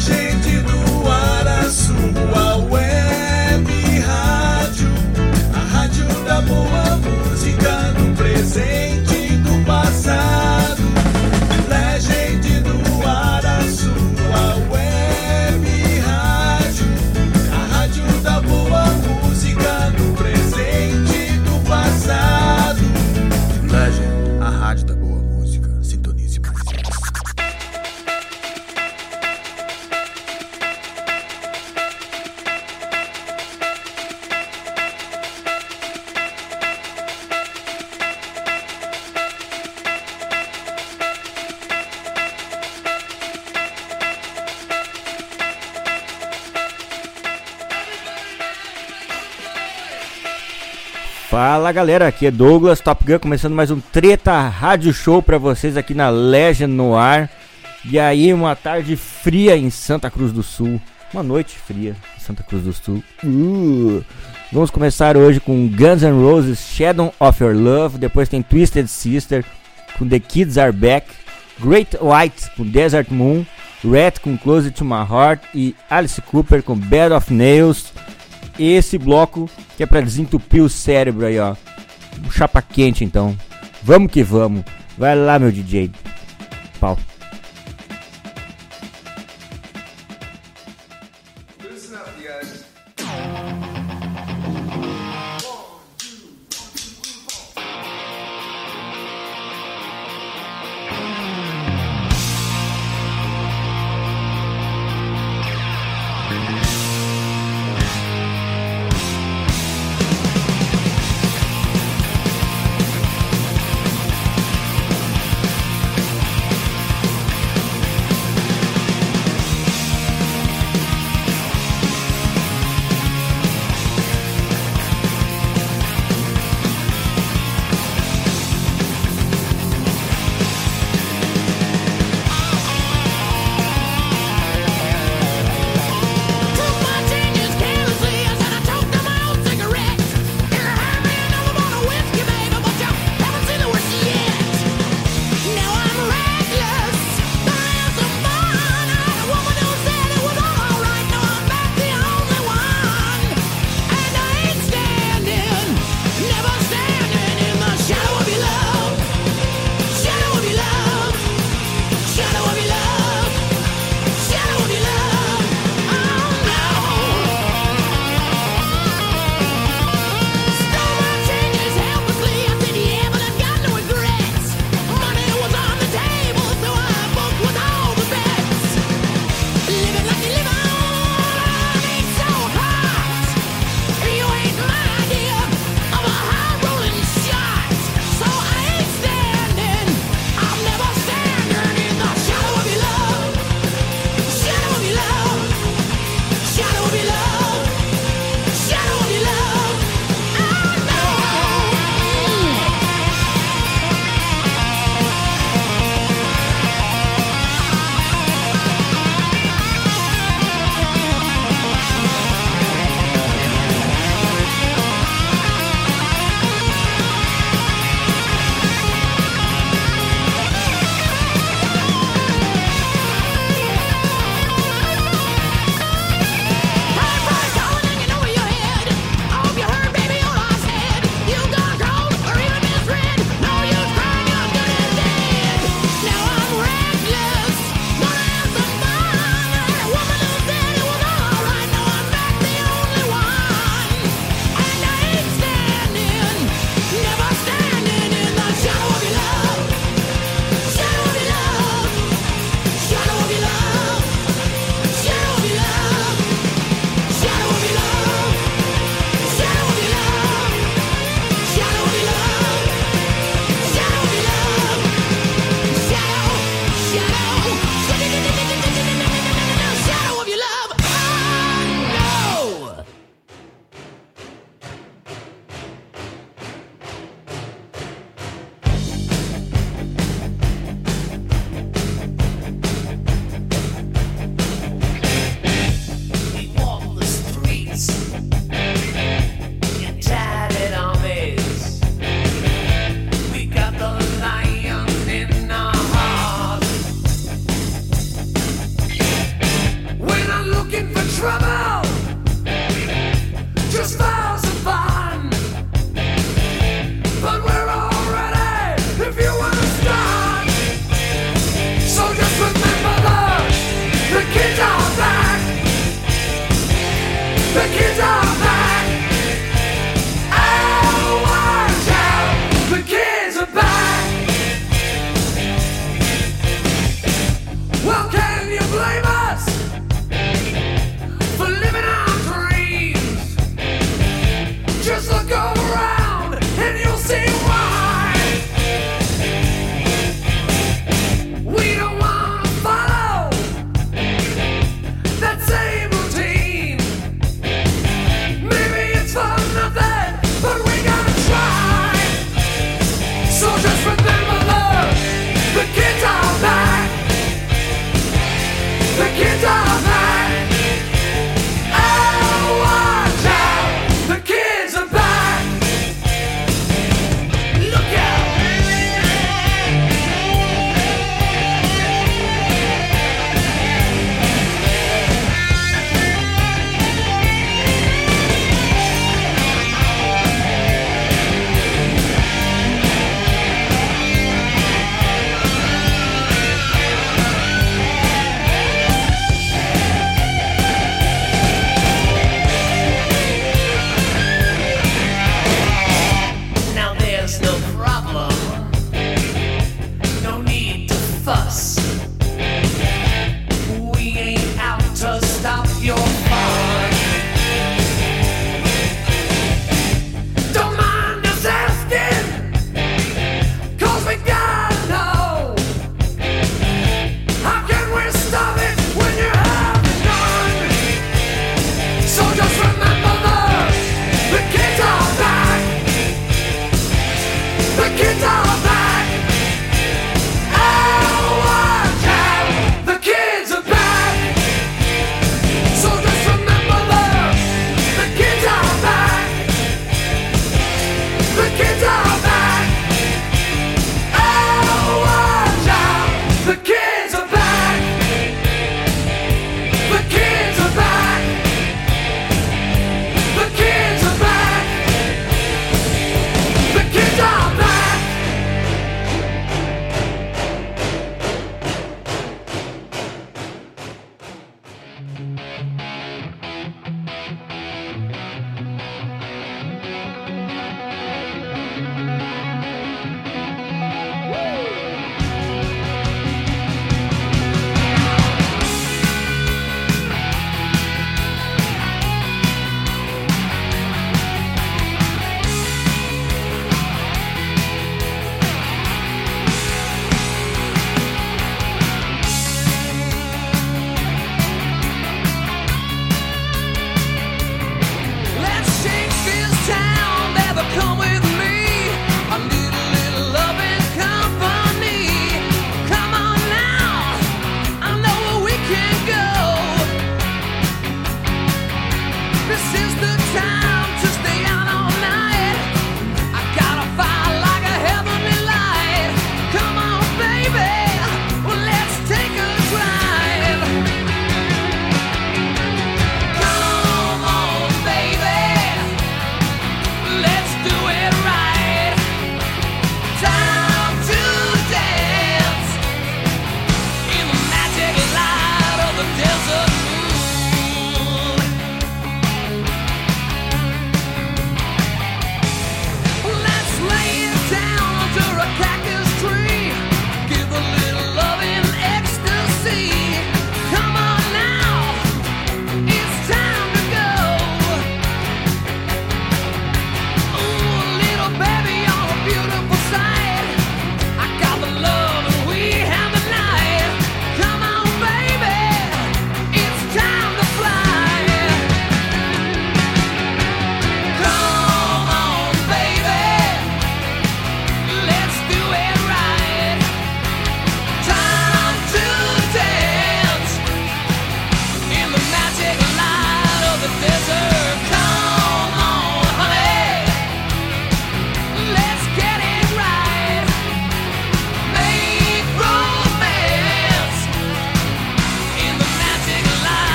Legend Fala galera, aqui é Douglas Top Gun, começando mais um Treta Rádio Show pra vocês aqui na Legend no ar. E aí, uma tarde fria em Santa Cruz do Sul, uma noite fria em Santa Cruz do Sul. Uh. Vamos começar hoje com Guns N' Roses Shadow of Your Love, depois tem Twisted Sister com The Kids Are Back, Great White com Desert Moon, Rat com Close to My Heart e Alice Cooper com Bed of Nails esse bloco que é pra desentupir o cérebro aí, ó. Chapa quente, então. Vamos que vamos. Vai lá, meu DJ. Pau.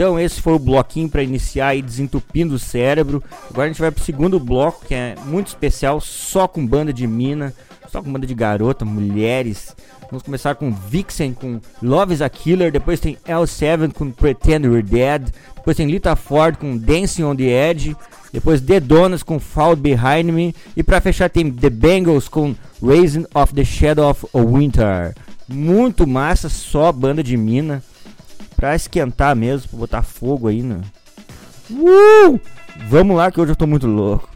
Então esse foi o bloquinho para iniciar e desentupindo o cérebro. Agora a gente vai pro segundo bloco que é muito especial, só com banda de mina, só com banda de garota, mulheres. Vamos começar com Vixen com Love is a Killer, depois tem L7 com Pretend We're Dead, depois tem Lita Ford com Dancing on the Edge, depois The Donuts com Fall Behind Me e para fechar tem The Bangles com Raising of the Shadow of Winter. Muito massa, só banda de mina pra esquentar mesmo, pra botar fogo aí, né? Uh! Vamos lá que hoje eu tô muito louco.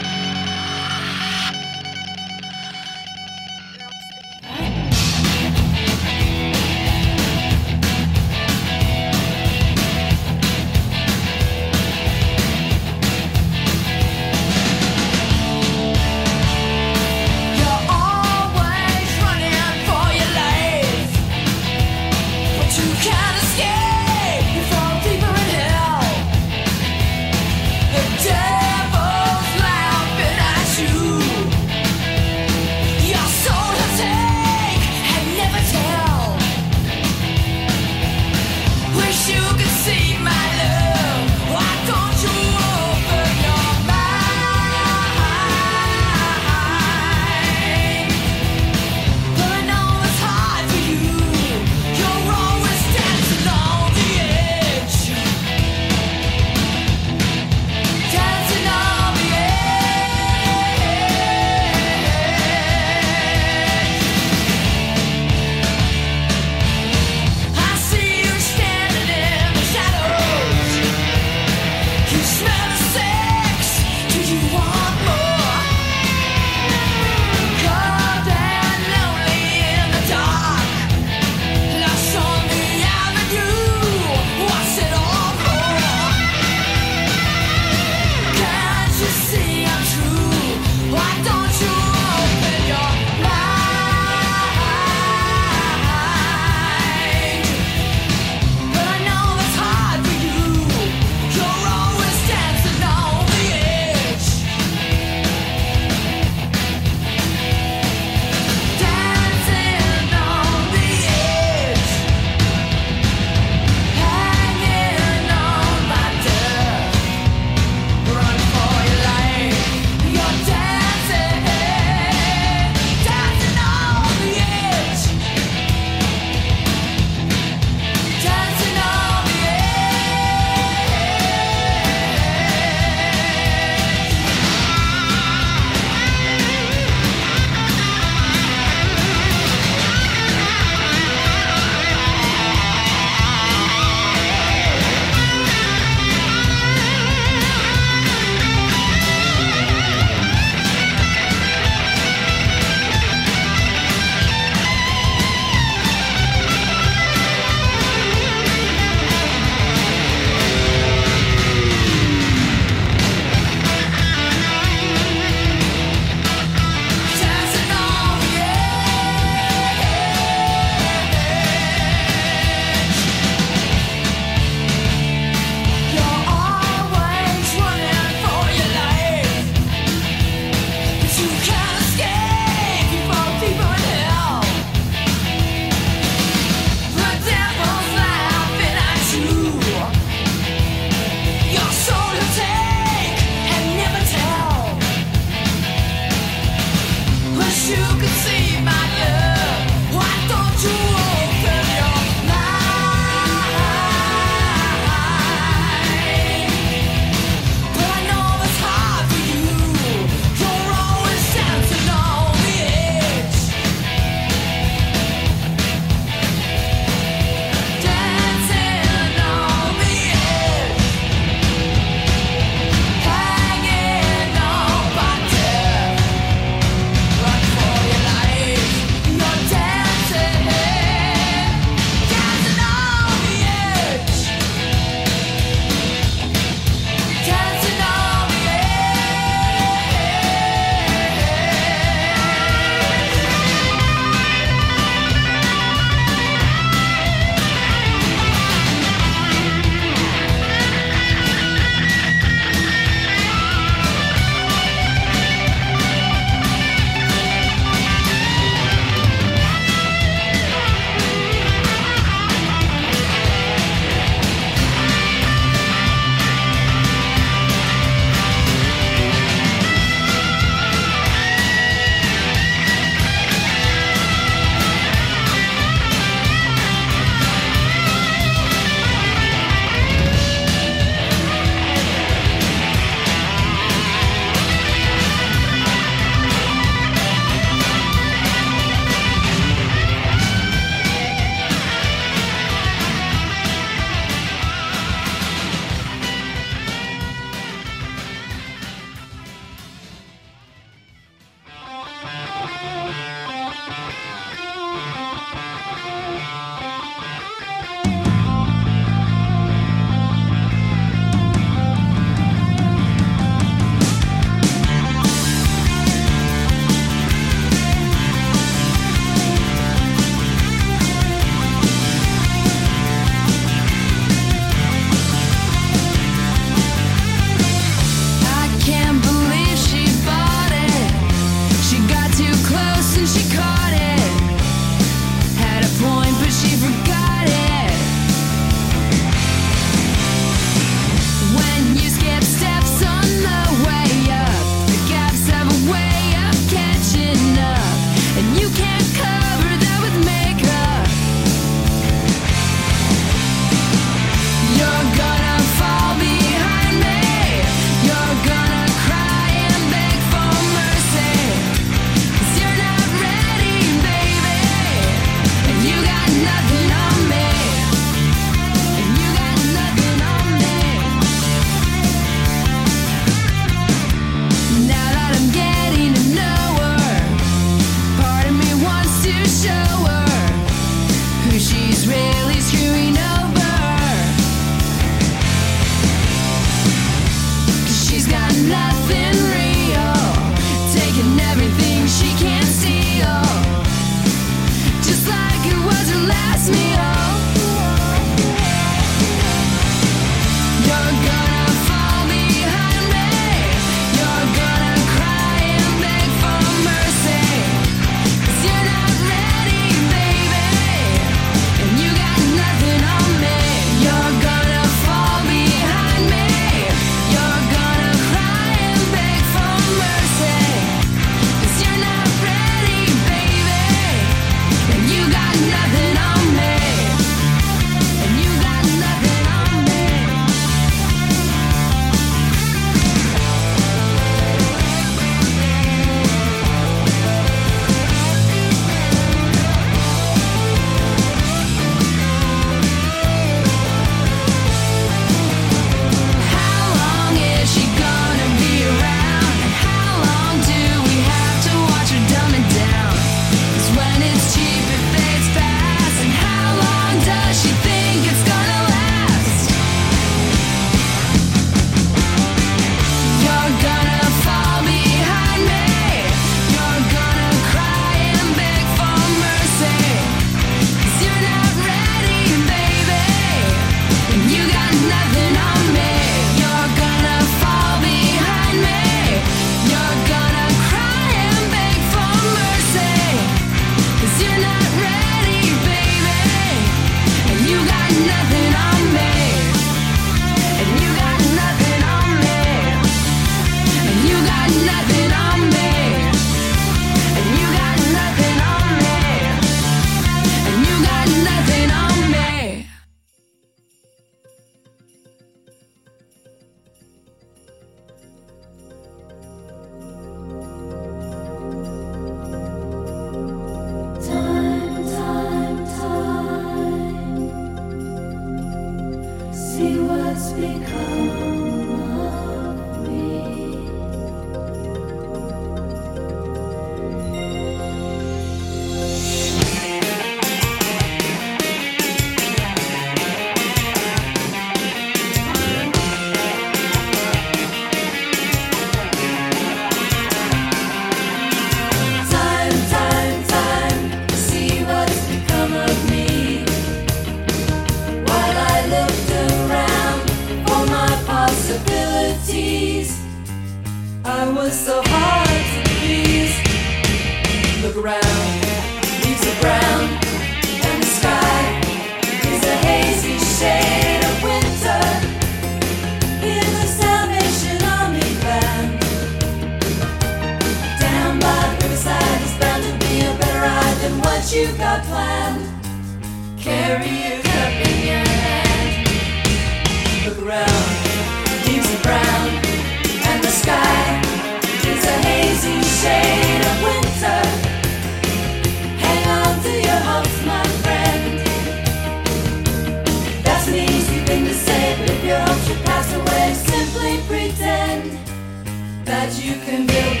You can build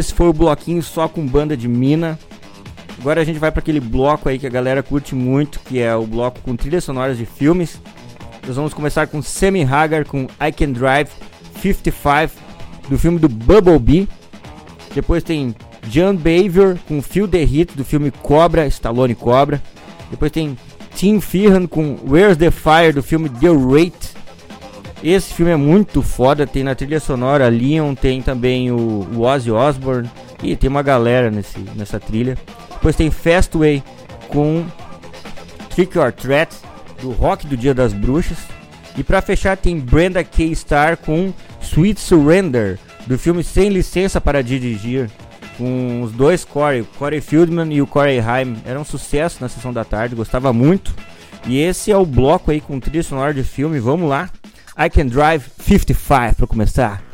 esse foi o bloquinho só com banda de mina. Agora a gente vai para aquele bloco aí que a galera curte muito, que é o bloco com trilhas sonoras de filmes. Nós vamos começar com Sammy Hagar com I Can Drive 55 do filme do Bumblebee. Depois tem John Beaver com the Hit do filme Cobra, Stallone Cobra. Depois tem Tim Feehan com Where's the Fire do filme The Rate. Esse filme é muito foda, tem na trilha sonora Leon, tem também o, o Ozzy Osbourne e tem uma galera nesse, nessa trilha. Depois tem Fastway com Trick or Threat do Rock do Dia das Bruxas. E pra fechar tem Brenda K. Star com Sweet Surrender do filme Sem Licença para Dirigir. Com os dois Corey, o Corey Fieldman e o Corey Haim. Era um sucesso na sessão da tarde, gostava muito. E esse é o bloco aí com trilha sonora de filme. Vamos lá. I Can Drive 55 para começar.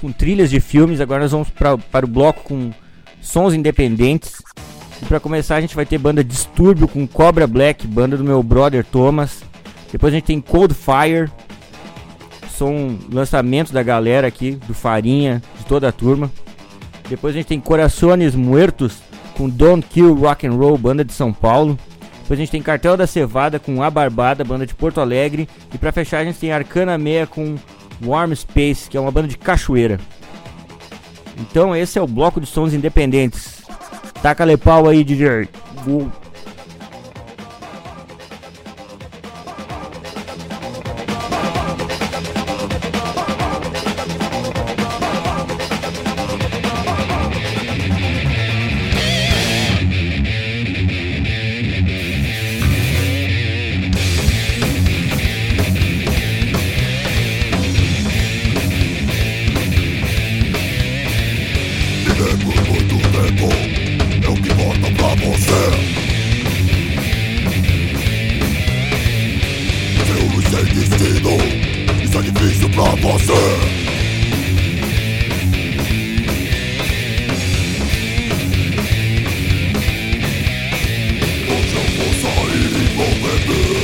Com trilhas de filmes. Agora nós vamos pra, para o bloco com sons independentes. E para começar a gente vai ter banda Distúrbio com Cobra Black, banda do meu brother Thomas. Depois a gente tem Cold Fire, som lançamento da galera aqui, do Farinha, de toda a turma. Depois a gente tem Corações Muertos com Don't Kill Rock and Roll, banda de São Paulo. Depois a gente tem Cartel da Cevada com A Barbada, banda de Porto Alegre. E pra fechar a gente tem Arcana Meia com Warm Space, que é uma banda de cachoeira. Então esse é o bloco de sons independentes. Taca-lhe pau aí, DJ. Uou. Isso é difícil pra você. Hoje eu vou sair e vou beber.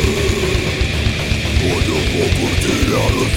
Hoje eu vou curtir e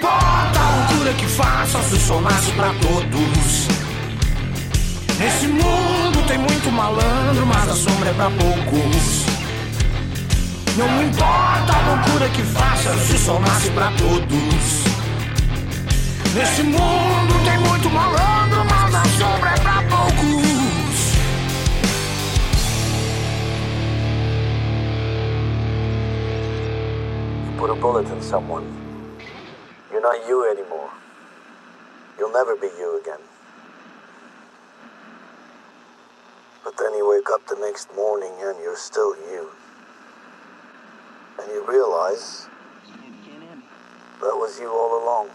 importa a altura que faça se somasse pra todos. Nesse mundo tem muito malandro, mas a sombra é pra poucos. Não importa a loucura que faça se somasse pra todos. Nesse mundo tem muito malandro, mas a sombra é pra poucos. put a bullet in someone. You're not you anymore. You'll never be you again. But then you wake up the next morning and you're still you. And you realize that was you all along.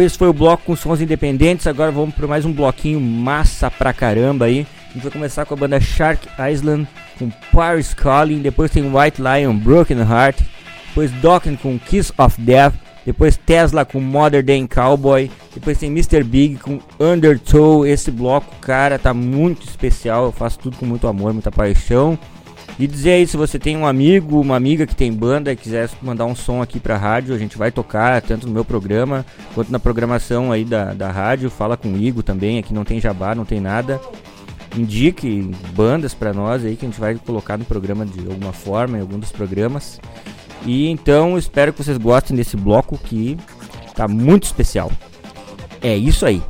Esse foi o bloco com sons independentes. Agora vamos para mais um bloquinho massa pra caramba aí. A gente vai começar com a banda Shark Island com Paris Calling. Depois tem White Lion, Broken Heart. Depois Dokken com Kiss of Death. Depois Tesla com Modern Day Cowboy. Depois tem Mr. Big com Undertow. Esse bloco, cara, tá muito especial. Eu faço tudo com muito amor, muita paixão. E dizer aí, se você tem um amigo, uma amiga que tem banda e quiser mandar um som aqui pra rádio, a gente vai tocar tanto no meu programa quanto na programação aí da, da rádio. Fala comigo também, aqui não tem jabá, não tem nada. Indique bandas pra nós aí que a gente vai colocar no programa de alguma forma, em algum dos programas. E então espero que vocês gostem desse bloco que tá muito especial. É isso aí.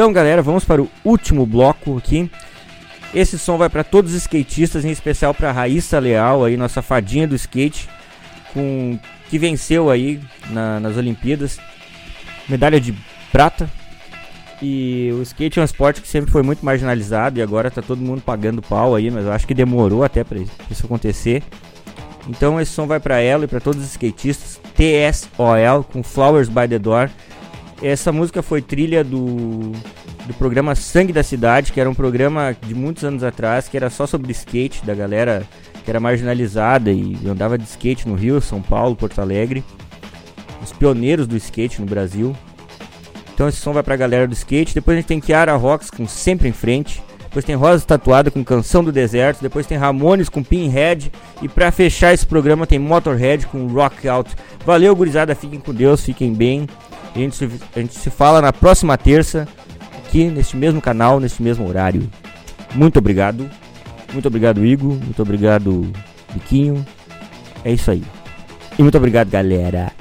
Então, galera, vamos para o último bloco aqui. Esse som vai para todos os skatistas, em especial para Raíssa Leal, aí nossa fadinha do skate, com que venceu aí na, nas Olimpíadas, medalha de prata. E o skate é um esporte que sempre foi muito marginalizado e agora tá todo mundo pagando pau aí, mas eu acho que demorou até para isso acontecer. Então esse som vai para ela e para todos os skatistas. TSOL com Flowers by the Door. Essa música foi trilha do, do programa Sangue da Cidade, que era um programa de muitos anos atrás, que era só sobre skate, da galera que era marginalizada e andava de skate no Rio, São Paulo, Porto Alegre. Os pioneiros do skate no Brasil. Então esse som vai pra galera do skate. Depois a gente tem Kiara Rocks com Sempre em Frente. Depois tem Rosa Tatuada com Canção do Deserto. Depois tem Ramones com Pinhead. E para fechar esse programa tem Motorhead com Rock Out. Valeu, gurizada. Fiquem com Deus, fiquem bem. A gente, se, a gente se fala na próxima terça, aqui neste mesmo canal, neste mesmo horário. Muito obrigado. Muito obrigado, Igor. Muito obrigado, Biquinho. É isso aí. E muito obrigado, galera.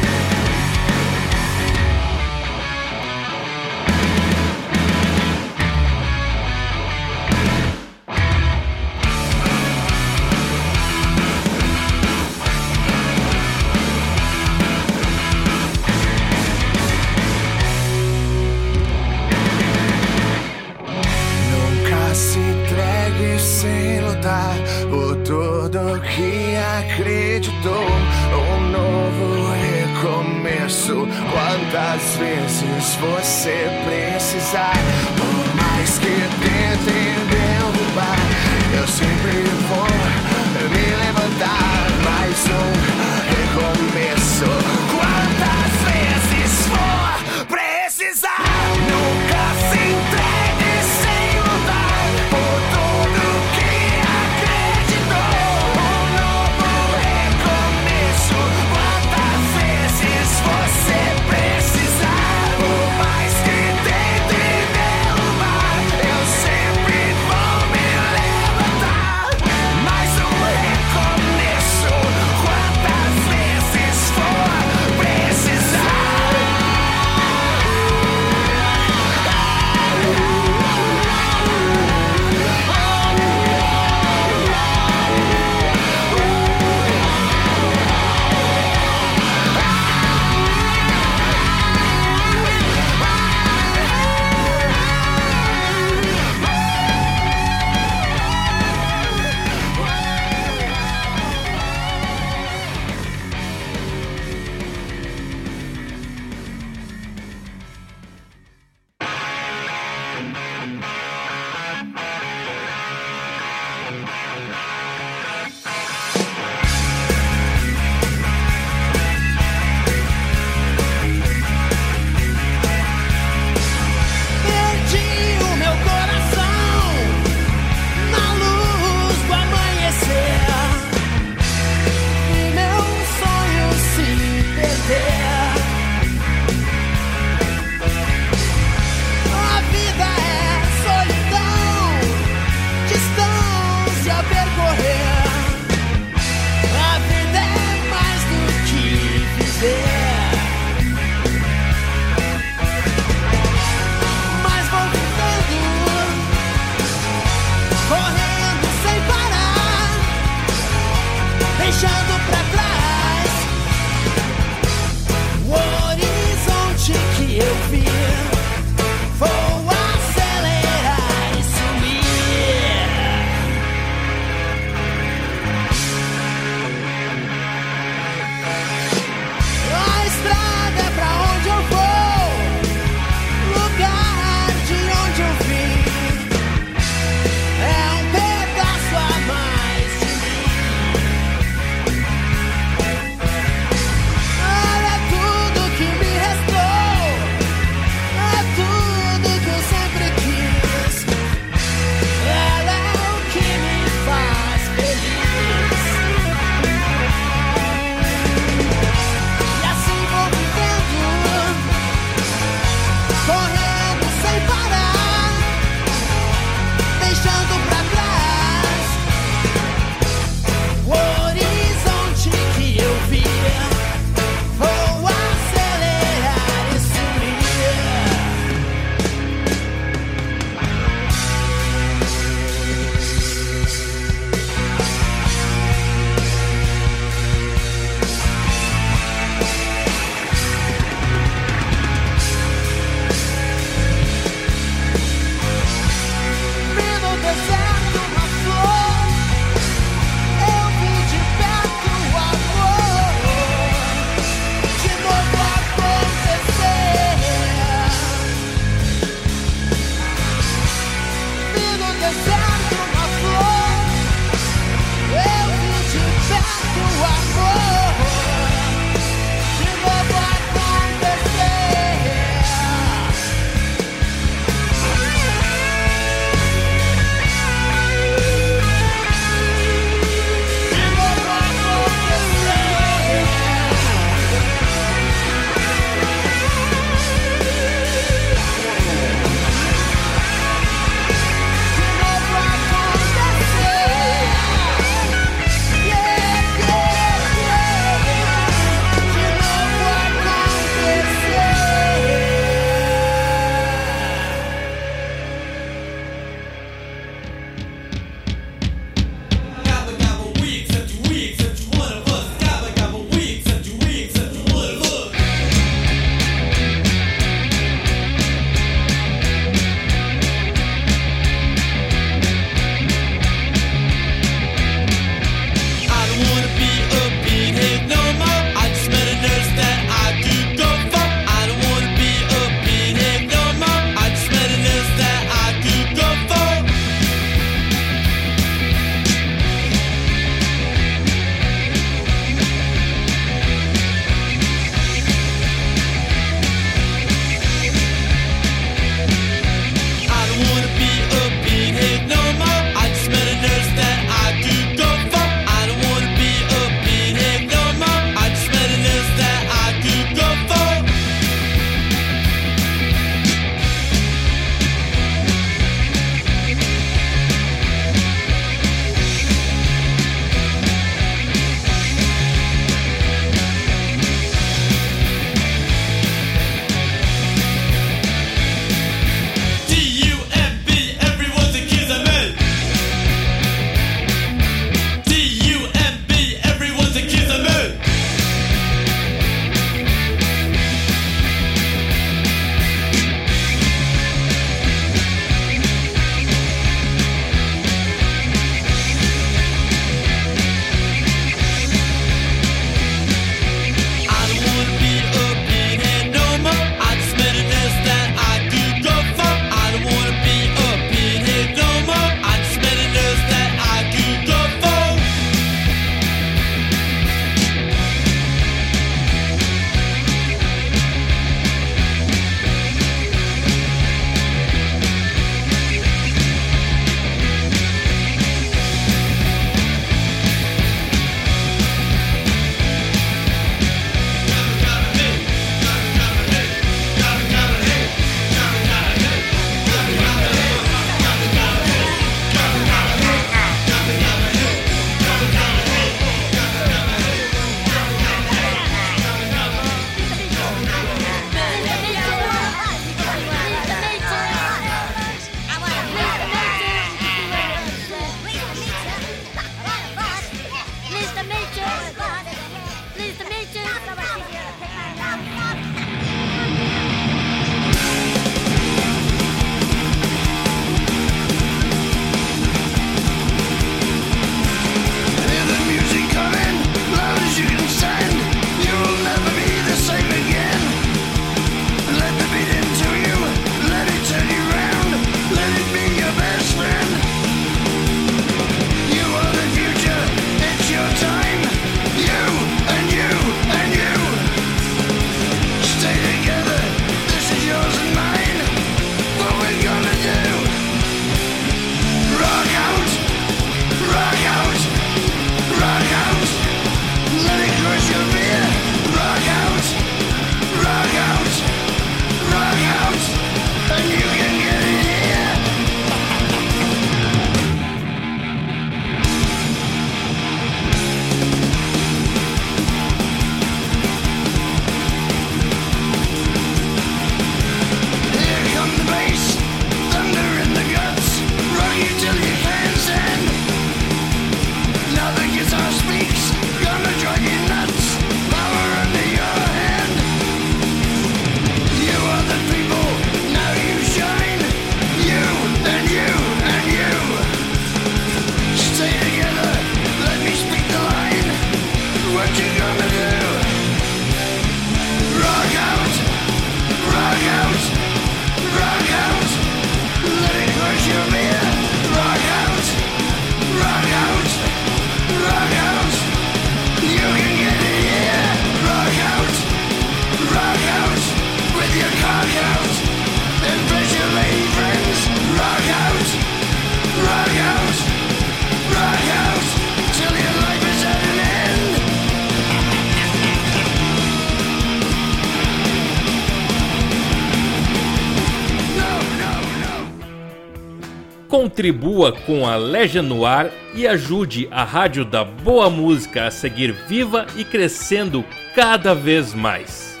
Contribua com a Legion no Ar e ajude a Rádio da Boa Música a seguir viva e crescendo cada vez mais.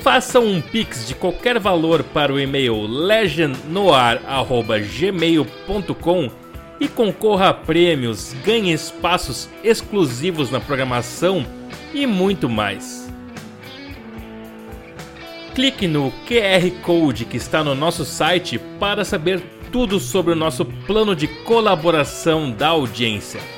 Faça um pix de qualquer valor para o e-mail legionnoar@gmail.com e concorra a prêmios, ganhe espaços exclusivos na programação e muito mais. Clique no QR Code que está no nosso site para saber tudo sobre o nosso plano de colaboração da audiência.